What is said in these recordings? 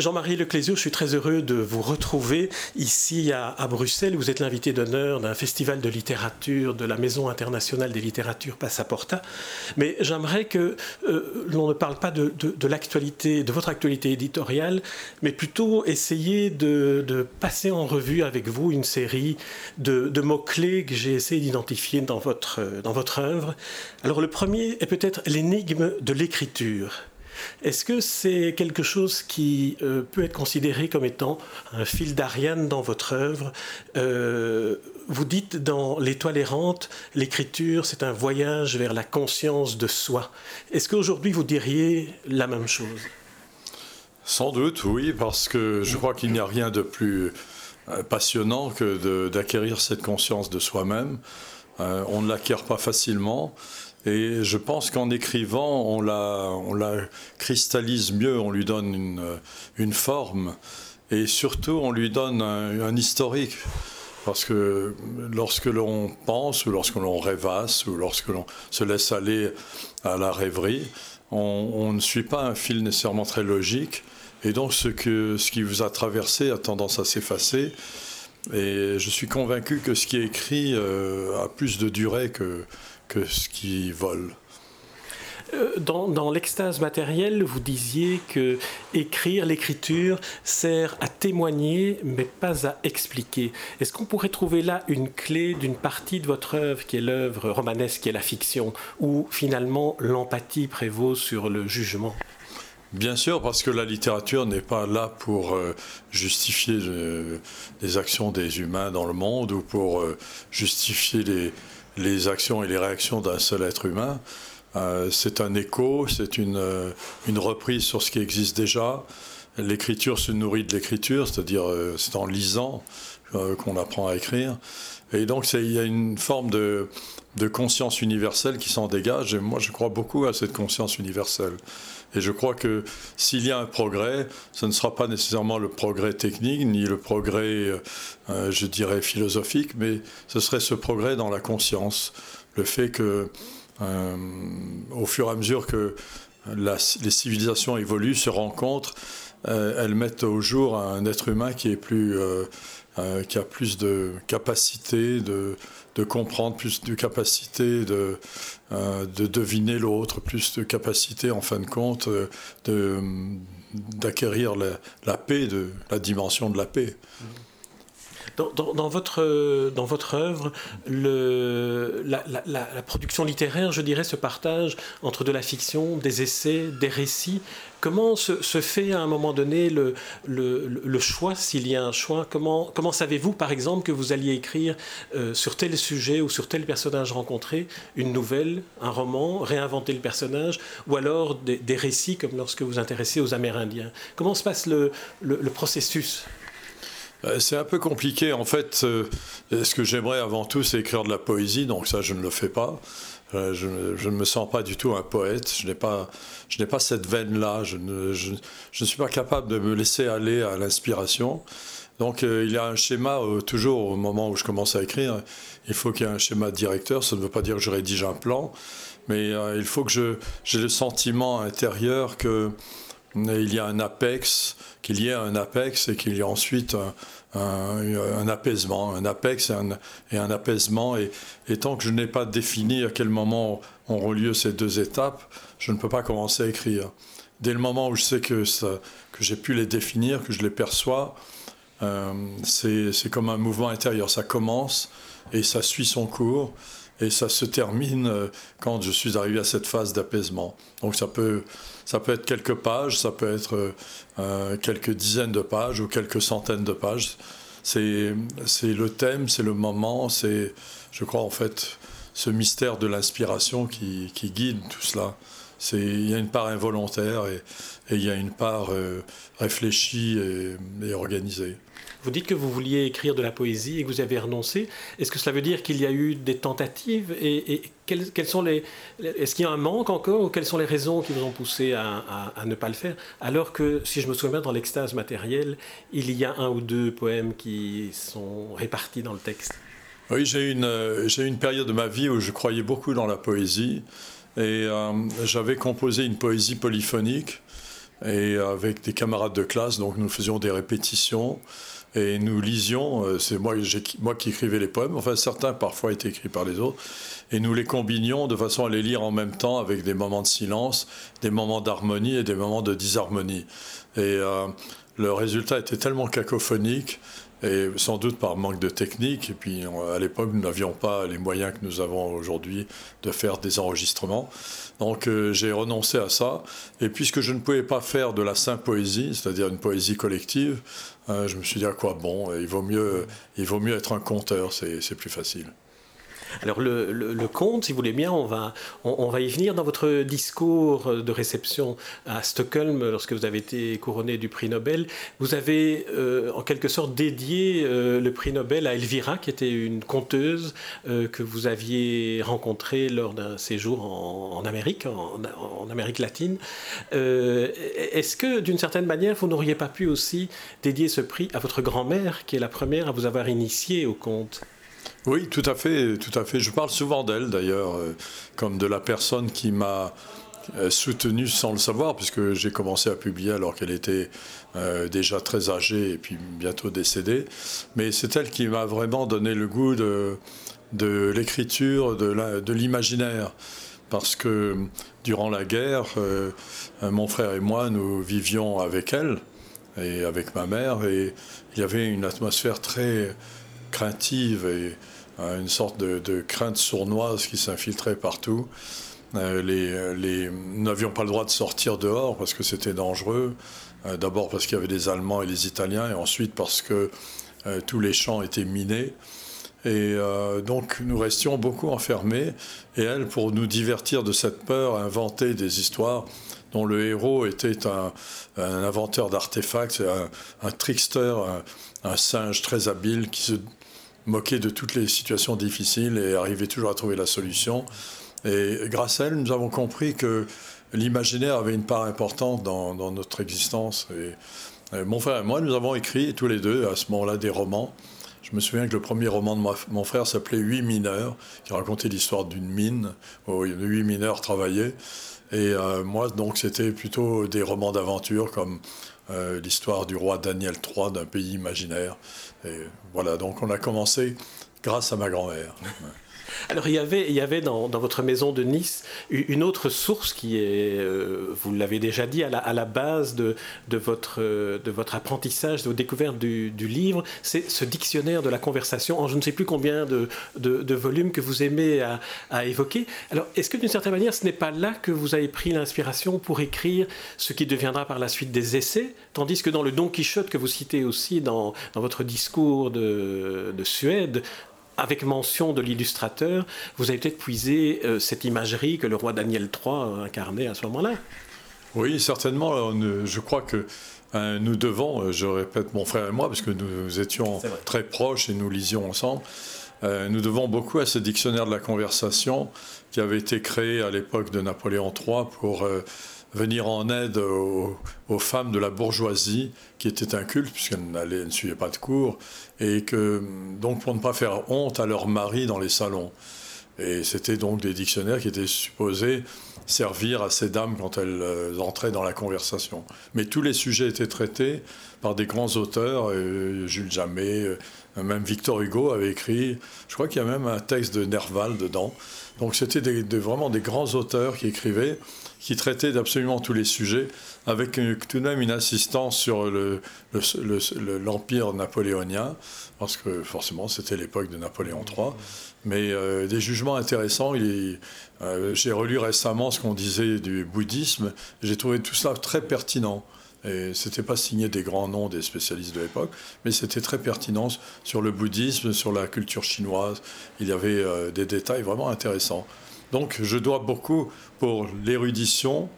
Jean-Marie Leclésio, je suis très heureux de vous retrouver ici à, Bruxelles. Vous êtes l'invité d'honneur d'un festival de littérature de la Maison internationale des littératures Passaporta. Mais j'aimerais que euh, l'on ne parle pas de, l'actualité, de votre actualité éditoriale, mais plutôt essayer de, passer en revue avec vous une série de, mots-clés que j'ai essayé d'identifier dans votre, dans votre œuvre. Alors le premier est peut-être l'énigme de l'écriture. Est-ce que c'est quelque chose qui euh, peut être considéré comme étant un fil d'Ariane dans votre œuvre? Euh, Vous dites dans L'étoile errante, l'écriture, c'est un voyage vers la conscience de soi. Est-ce qu'aujourd'hui vous diriez la même chose? Sans doute, oui, parce que je crois qu'il n'y a rien de plus euh, passionnant que d'acquérir cette conscience de soi-même. on ne l'acquiert pas facilement. Et je pense qu'en écrivant, on la, on la cristallise mieux, on lui donne une, une forme et surtout on lui donne un, historique. Parce que lorsque l'on pense ou lorsque l'on rêvasse ou lorsque l'on se laisse aller à la rêverie, on, ne suit pas un fil nécessairement très logique. Et donc ce, que, ce qui vous a traversé a tendance à s'effacer. Et je suis convaincu que ce qui est écrit euh, a plus de durée que, que ce qui vole. Euh, dans, l'extase matérielle, vous disiez que écrire, l'écriture sert à témoigner, mais pas à expliquer. Est-ce qu'on pourrait trouver là une clé d'une partie de votre œuvre, qui est l'œuvre romanesque, qui est la fiction, où finalement l'empathie prévaut sur le jugement? Bien sûr, parce que la littérature n'est pas là pour euh, justifier euh, les actions des humains dans le monde ou pour justifier les, les actions et les réactions d'un seul être humain. Euh, c'est un écho, c'est euh, une, reprise sur ce qui existe déjà. L'écriture se nourrit de l'écriture, c'est-à-dire euh, c'est en lisant qu'on apprend à écrire. Et donc il y a une forme de, conscience universelle qui s'en dégage. Et moi, je crois beaucoup à cette conscience universelle. Et je crois que s'il y a un progrès, ce ne sera pas nécessairement le progrès technique, ni le progrès, euh, euh, je dirais, philosophique, mais ce serait ce progrès dans la conscience. Le fait que, euh, au fur et à mesure que les civilisations évoluent, se rencontrent, elles mettent au jour un être humain qui est plus, qui a plus de capacité de comprendre, plus de capacité de, euh, de deviner l'autre, plus de capacité en fin de compte euh, d'acquérir la, paix, de, la dimension de la paix. Dans, votre, dans votre œuvre, le, la, production littéraire, je dirais, se partage entre de la fiction, des essais, des récits. Comment se, fait à un moment donné le, le, choix, s'il y a un choix? Comment, comment savez-vous, par exemple, que vous alliez écrire euh, sur tel sujet ou sur tel personnage rencontré une nouvelle, un roman, réinventer le personnage, ou alors des, récits comme lorsque vous vous intéressez aux Amérindiens? Comment se passe le, processus? euh, c'est un peu compliqué. En fait, euh, ce que j'aimerais avant tout, c'est écrire de la poésie, donc ça, je ne le fais pas. Euh, je, ne me sens pas du tout un poète. Je n'ai pas, pas cette veine-là. Je ne, suis pas capable de me laisser aller à l'inspiration. Donc, il y a un schéma toujours au moment où je commence à écrire. Il faut qu'il y ait un schéma directeur. Ça ne veut pas dire que je rédige un plan, mais il faut que j'ai le sentiment intérieur que il y a un apex, qu'il y ait un apex et qu'il y ait ensuite un, apaisement, un apex et un, apaisement. Et, tant que je n'ai pas défini à quel moment ont lieu ces deux étapes, je ne peux pas commencer à écrire. Dès le moment où je sais que, que j'ai pu les définir, que je les perçois, euh, c'est comme un mouvement intérieur. Ça commence et ça suit son cours et ça se termine euh, quand je suis arrivé à cette phase d'apaisement. Donc ça peut ça peut être quelques pages, ça peut être euh, euh, quelques dizaines de pages ou quelques centaines de pages. C'est le thème, c'est le moment, c'est, je crois, en fait, ce mystère de l'inspiration qui, qui, guide tout cela. Il y a une part involontaire et, et il y a une part euh, réfléchie et organisée. Vous dites que vous vouliez écrire de la poésie et que vous avez renoncé. Est-ce que cela veut dire qu'il y a eu des tentatives et, quelles, sont les Est-ce qu'il y a un manque encore ou quelles sont les raisons qui vous ont poussé à, ne pas le faire? Alors que, si je me souviens dans l'extase matérielle, il y a un ou deux poèmes qui sont répartis dans le texte. Oui, j'ai une, j'ai une période de ma vie où je croyais beaucoup dans la poésie. Et j'avais composé une poésie polyphonique et avec des camarades de classe, donc nous faisions des répétitions et nous lisions, euh, c'est moi, moi qui écrivais les poèmes, enfin certains parfois étaient écrits par les autres, et nous les combinions de façon à les lire en même temps avec des moments de silence, des moments d'harmonie et des moments de disharmonie. Et euh, le résultat était tellement cacophonique et sans doute par manque de technique. Et puis à l'époque, nous n'avions pas les moyens que nous avons aujourd'hui de faire des enregistrements. Donc euh, j'ai renoncé à ça. Et puisque je ne pouvais pas faire de la sainte poésie, c'est-à-dire une poésie collective, euh, je me suis dit à quoi bon? Il vaut mieux, il vaut mieux être un conteur, c'est plus facile. Alors le, conte, si vous voulez bien, on va, on, va y venir dans votre discours de réception à Stockholm lorsque vous avez été couronné du prix Nobel. Vous avez euh, en quelque sorte dédié euh, le prix Nobel à Elvira, qui était une conteuse euh, que vous aviez rencontrée lors d'un séjour en, Amérique, en, en, Amérique latine. Est-ce que d'une certaine manière, vous n'auriez pas pu aussi dédier ce prix à votre grand-mère, qui est la première à vous avoir initié au conte? Oui, tout à fait, tout à fait. Je parle souvent d'elle d'ailleurs, euh, comme de la personne qui m'a euh, soutenu sans le savoir, puisque j'ai commencé à publier alors qu'elle était euh, déjà très âgée et puis bientôt décédée. Mais c'est elle qui m'a vraiment donné le goût de, de l'écriture, de l'imaginaire. Parce que durant la guerre, mon frère et moi, nous vivions avec elle et avec ma mère, et il y avait une atmosphère très craintive et une sorte de, crainte sournoise qui s'infiltrait partout. Euh, nous n'avions pas le droit de sortir dehors parce que c'était dangereux. Euh, d'abord parce qu'il y avait des Allemands et les Italiens, et ensuite parce que euh, tous les champs étaient minés. Et donc nous restions beaucoup enfermés. Et elle, pour nous divertir de cette peur, inventait des histoires dont le héros était un, inventeur d'artefacts, un, trickster, un, singe très habile qui se moquer de toutes les situations difficiles et arriver toujours à trouver la solution. Et grâce à elle, nous avons compris que l'imaginaire avait une part importante dans, notre existence. Et, mon frère et moi, nous avons écrit tous les deux à ce moment-là des romans. Je me souviens que le premier roman de mon frère s'appelait Huit mineurs, qui racontait l'histoire d'une mine où huit mineurs travaillaient. Et euh, moi, donc, c'était plutôt des romans d'aventure comme euh, l'histoire du roi Daniel III d'un pays imaginaire. Et voilà, donc on a commencé grâce à ma grand-mère. Alors il y avait, il y avait dans, votre maison de Nice une autre source qui est, euh, vous l'avez déjà dit, à la, base de, de, votre, de votre apprentissage, de votre découverte du, livre, c'est ce dictionnaire de la conversation en je ne sais plus combien de, de, volumes que vous aimez à, à évoquer. Alors est-ce que d'une certaine manière ce n'est pas là que vous avez pris l'inspiration pour écrire ce qui deviendra par la suite des essais, tandis que dans le Don Quichotte que vous citez aussi dans, dans votre discours de, de Suède, avec mention de l'illustrateur, vous avez peut-être puisé euh, cette imagerie que le roi Daniel III incarnait à ce moment-là. Oui, certainement. Je crois que euh, nous devons, euh, je répète mon frère et moi, parce que nous étions très proches et nous lisions ensemble, nous devons beaucoup à ce dictionnaire de la conversation qui avait été créé à l'époque de Napoléon III pour venir en aide aux, femmes de la bourgeoisie, qui était un culte, puisqu'elles ne suivaient pas de cours, et que, donc pour ne pas faire honte à leur mari dans les salons. Et c'était donc des dictionnaires qui étaient supposés servir à ces dames quand elles euh, entraient dans la conversation. Mais tous les sujets étaient traités par des grands auteurs, euh, Jules Jamet, euh, même Victor Hugo avait écrit, je crois qu'il y a même un texte de Nerval dedans. Donc c'était vraiment des grands auteurs qui écrivaient qui traitait d'absolument tous les sujets, avec tout de même une insistance sur l'empire napoléonien, parce que forcément c'était l'époque de Napoléon III, mais euh, des jugements intéressants. Euh, j'ai relu récemment ce qu'on disait du bouddhisme, j'ai trouvé tout cela très pertinent. Et c'était pas signé des grands noms des spécialistes de l'époque, mais c'était très pertinent sur le bouddhisme, sur la culture chinoise. Il y avait euh, des détails vraiment intéressants. Donc je dois beaucoup pour l'érudition,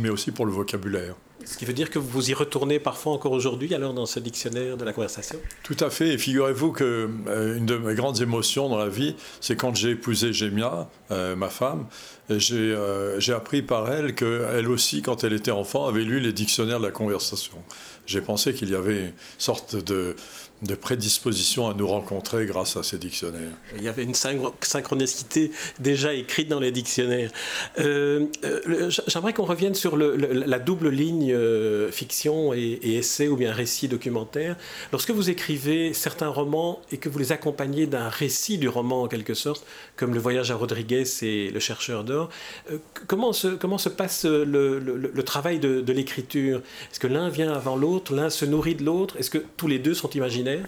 mais aussi pour le vocabulaire. Ce qui veut dire que vous y retournez parfois encore aujourd'hui, alors, dans ce dictionnaire de la conversation? Tout à fait. Et figurez-vous que euh, une de mes grandes émotions dans la vie, c'est quand j'ai épousé Gémia, euh, ma femme, euh, j'ai appris par elle qu'elle aussi, quand elle était enfant, avait lu les dictionnaires de la conversation. J'ai pensé qu'il y avait une sorte de, de prédisposition à nous rencontrer grâce à ces dictionnaires. Il y avait une synchronicité déjà écrite dans les dictionnaires. Euh, euh, j'aimerais qu'on revienne sur la double ligne euh, fiction et, essai ou bien récit documentaire. Lorsque vous écrivez certains romans et que vous les accompagnez d'un récit du roman en quelque sorte, comme Le voyage à Rodriguez et Le chercheur d'or, comment, se, comment se passe le, travail de, de l'écriture? Est-ce que l'un vient avant l'autre, l'un se nourrit de l'autre Est-ce que tous les deux sont imaginaires?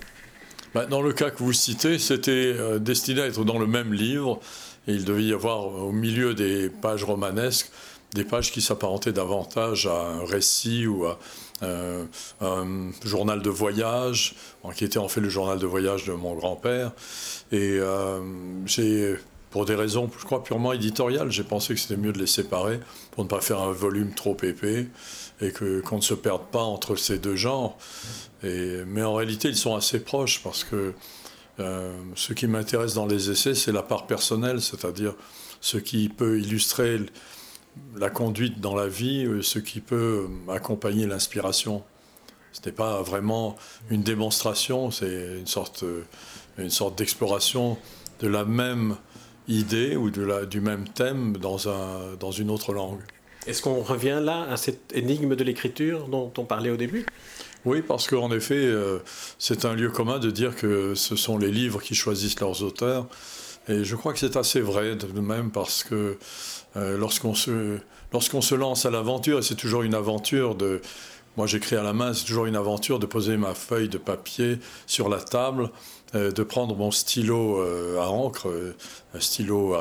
Bah, dans le cas que vous citez, c'était euh, destiné à être dans le même livre. Il devait y avoir au milieu des pages romanesques des pages qui s'apparentaient davantage à un récit ou à euh, un journal de voyage, qui était en fait le journal de voyage de mon grand-père. Et euh, j'ai, pour des raisons, je crois, purement éditoriales, j'ai pensé que c'était mieux de les séparer pour ne pas faire un volume trop épais et que, qu'on ne se perde pas entre ces deux genres mais en réalité, ils sont assez proches parce que euh, ce qui m'intéresse dans les essais, c'est la part personnelle, c'est-à-dire ce qui peut illustrer la conduite dans la vie, euh, ce qui peut accompagner l'inspiration. Ce n'est pas vraiment une démonstration, c'est une sorte, euh, une sorte d'exploration de la même idée ou de la, du même thème dans, un, dans une autre langue. Est-ce qu'on revient là à cette énigme de l'écriture dont on parlait au début? Oui, parce qu'en effet, euh, c'est un lieu commun de dire que ce sont les livres qui choisissent leurs auteurs. Et je crois que c'est assez vrai de même parce que euh, lorsqu'on se, lorsqu'on se lance à l'aventure, et c'est toujours une aventure de... Moi j'écris à la main, c'est toujours une aventure de poser ma feuille de papier sur la table, euh, de prendre mon stylo à encre, un stylo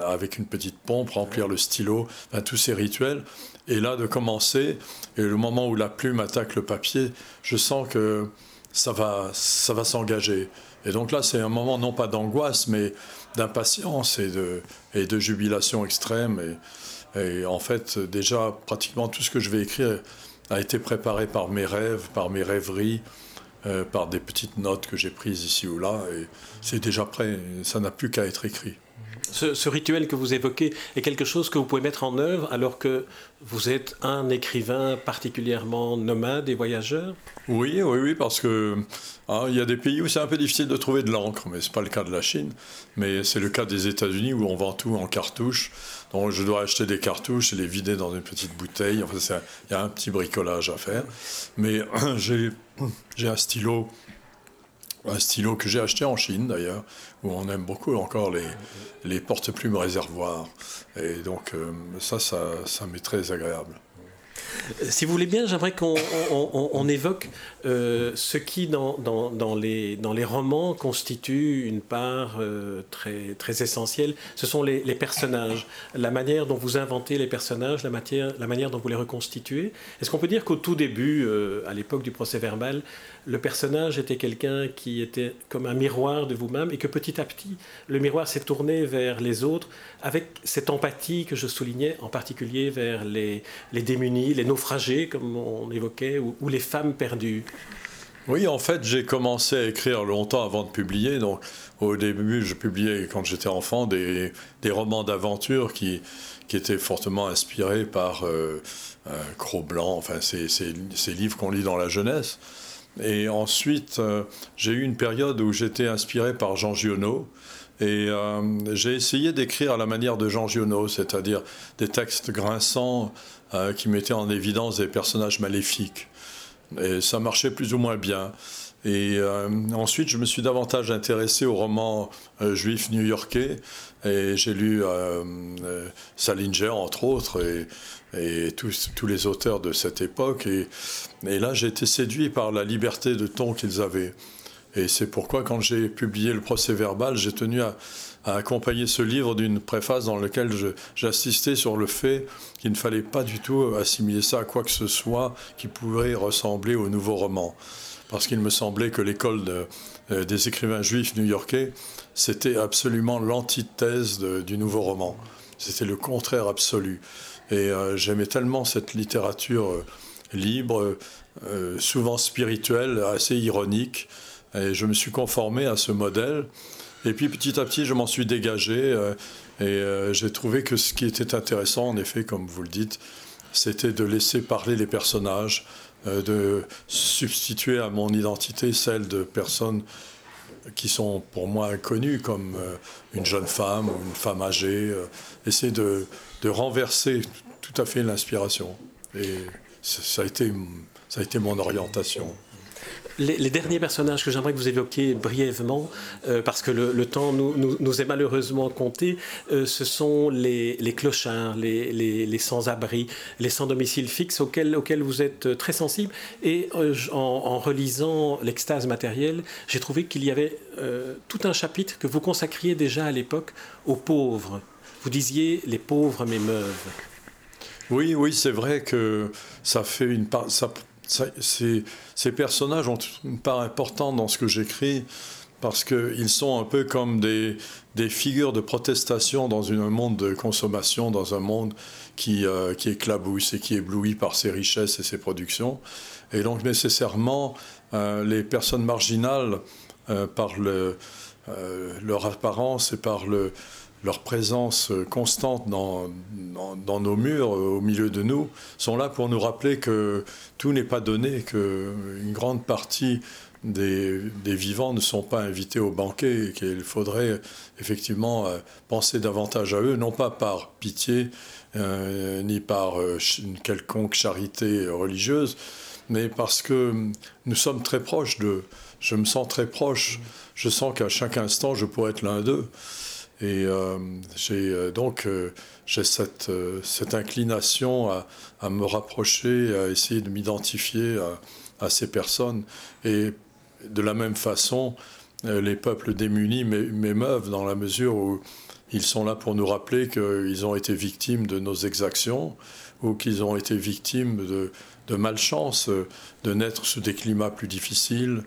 avec une petite pompe, remplir le stylo, tous ces rituels. Et là, de commencer, et le moment où la plume attaque le papier, je sens que ça va, ça va s'engager. Et donc là, c'est un moment non pas d'angoisse, mais d'impatience et de, jubilation extrême. Et, en fait, déjà, pratiquement tout ce que je vais écrire a été préparé par mes rêves, par mes rêveries, euh, par des petites notes que j'ai prises ici ou là. Et c'est déjà prêt, ça n'a plus qu'à être écrit ce, rituel que vous évoquez est quelque chose que vous pouvez mettre en œuvre alors que vous êtes un écrivain particulièrement nomade et voyageur? Oui, oui, oui, parce que hein, il y a des pays où c'est un peu difficile de trouver de l'encre, mais c'est pas le cas de la Chine. Mais c'est le cas des États-Unis où on vend tout en cartouches. Donc je dois acheter des cartouches et les vider dans une petite bouteille. Enfin, il y a un petit bricolage à faire. Mais j'ai un stylo un stylo que j'ai acheté en Chine d'ailleurs, où on aime beaucoup encore les, porte-plumes réservoirs. Et donc euh, ça, ça m'est très agréable. Si vous voulez bien, j'aimerais qu'on évoque euh, ce qui, dans, les, romans, constitue une part euh, très, essentielle. Ce sont les, personnages, la manière dont vous inventez les personnages, la, manière dont vous les reconstituez. Est-ce qu'on peut dire qu'au tout début, à l'époque du procès verbal, le personnage était quelqu'un qui était comme un miroir de vous-même et que petit à petit, le miroir s'est tourné vers les autres avec cette empathie que je soulignais, en particulier vers les, démunis, les naufragés, comme on évoquait, ou, les femmes perdues. Oui, en fait, j'ai commencé à écrire longtemps avant de publier. Donc, au début, je publiais, quand j'étais enfant, des, romans d'aventure qui, qui étaient fortement inspirés par euh, Cro-Blanc, enfin, ces, ces livres qu'on lit dans la jeunesse. Et ensuite, euh, j'ai eu une période où j'étais inspiré par Jean Giono. Et euh, j'ai essayé d'écrire à la manière de Jean Giono, c'est-à-dire des textes grinçants euh, qui mettaient en évidence des personnages maléfiques. Et ça marchait plus ou moins bien. Et ensuite, je me suis davantage intéressé aux romans juifs new-yorkais. Et j'ai lu Salinger, entre autres. Et tous, les auteurs de cette époque. Et là, j'ai été séduit par la liberté de ton qu'ils avaient. Et c'est pourquoi, quand j'ai publié le procès verbal, j'ai tenu à, accompagner ce livre d'une préface dans laquelle j'assistais sur le fait qu'il ne fallait pas du tout assimiler ça à quoi que ce soit qui pourrait ressembler au nouveau roman. Parce qu'il me semblait que l'école euh, des écrivains juifs new-yorkais, c'était absolument l'antithèse du nouveau roman. C'était le contraire absolu. Et euh, j'aimais tellement cette littérature euh, libre, souvent spirituelle, assez ironique. Et je me suis conformé à ce modèle. Et puis petit à petit, je m'en suis dégagé. et j'ai trouvé que ce qui était intéressant, en effet, comme vous le dites, c'était de laisser parler les personnages, de substituer à mon identité celle de personnes qui sont pour moi inconnues, comme une jeune femme ou une femme âgée. essayer de, de renverser tout à fait l'inspiration. Et ça a été, ça a été mon orientation. Les, derniers personnages que j'aimerais que vous évoquiez brièvement, euh, parce que le, temps nous, est malheureusement compté, euh, ce sont les, clochards, les, sans-abri, les sans-domicile fixe auxquels, vous êtes très sensible. Et euh, en, relisant l'extase matérielle, j'ai trouvé qu'il y avait tout un chapitre que vous consacriez déjà à l'époque aux pauvres. Vous disiez les pauvres m'émeuvent. Oui, oui, c'est vrai que ça fait une part. Ces, personnages ont une part importante dans ce que j'écris parce qu'ils sont un peu comme des, figures de protestation dans un monde de consommation, dans un monde qui, euh, qui éclabousse et qui est ébloui par ses richesses et ses productions. Et donc nécessairement, euh, les personnes marginales, euh, par le, leur apparence et par le, leur présence constante dans, nos murs, au milieu de nous, sont là pour nous rappeler que tout n'est pas donné, qu'une grande partie des, vivants ne sont pas invités au banquet et qu'il faudrait effectivement euh, penser davantage à eux, non pas par pitié euh, ni par euh, une quelconque charité religieuse, mais parce que nous sommes très proches de... Je me sens très proche, je sens qu'à chaque instant je pourrais être l'un d'eux. Et euh, j'ai euh, donc euh, j'ai cette, cette, inclination à, à, me rapprocher, à essayer de m'identifier à, à, ces personnes. Et de la même façon, les peuples démunis m'émeuvent dans la mesure où ils sont là pour nous rappeler qu'ils ont été victimes de nos exactions ou qu'ils ont été victimes de, de malchance, de naître sous des climats plus difficiles,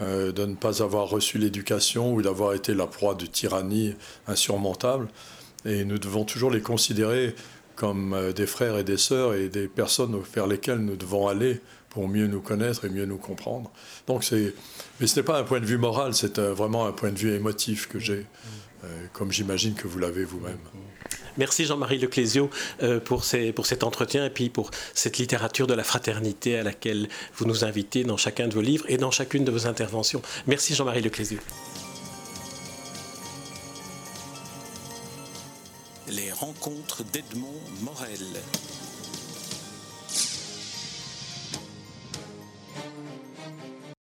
euh, de ne pas avoir reçu l'éducation ou d'avoir été la proie de tyrannie insurmontable. Et nous devons toujours les considérer comme euh, des frères et des sœurs et des personnes vers lesquelles nous devons aller pour mieux nous connaître et mieux nous comprendre. Donc mais ce n'est pas un point de vue moral, c'est vraiment un point de vue émotif que j'ai, euh, comme j'imagine que vous l'avez vous-même. Merci Jean-Marie Leclésio euh, pour, cet entretien et puis pour cette littérature de la fraternité à laquelle vous nous invitez dans chacun de vos livres et dans chacune de vos interventions. Merci Jean-Marie Leclésio. Les rencontres d'Edmond Morel.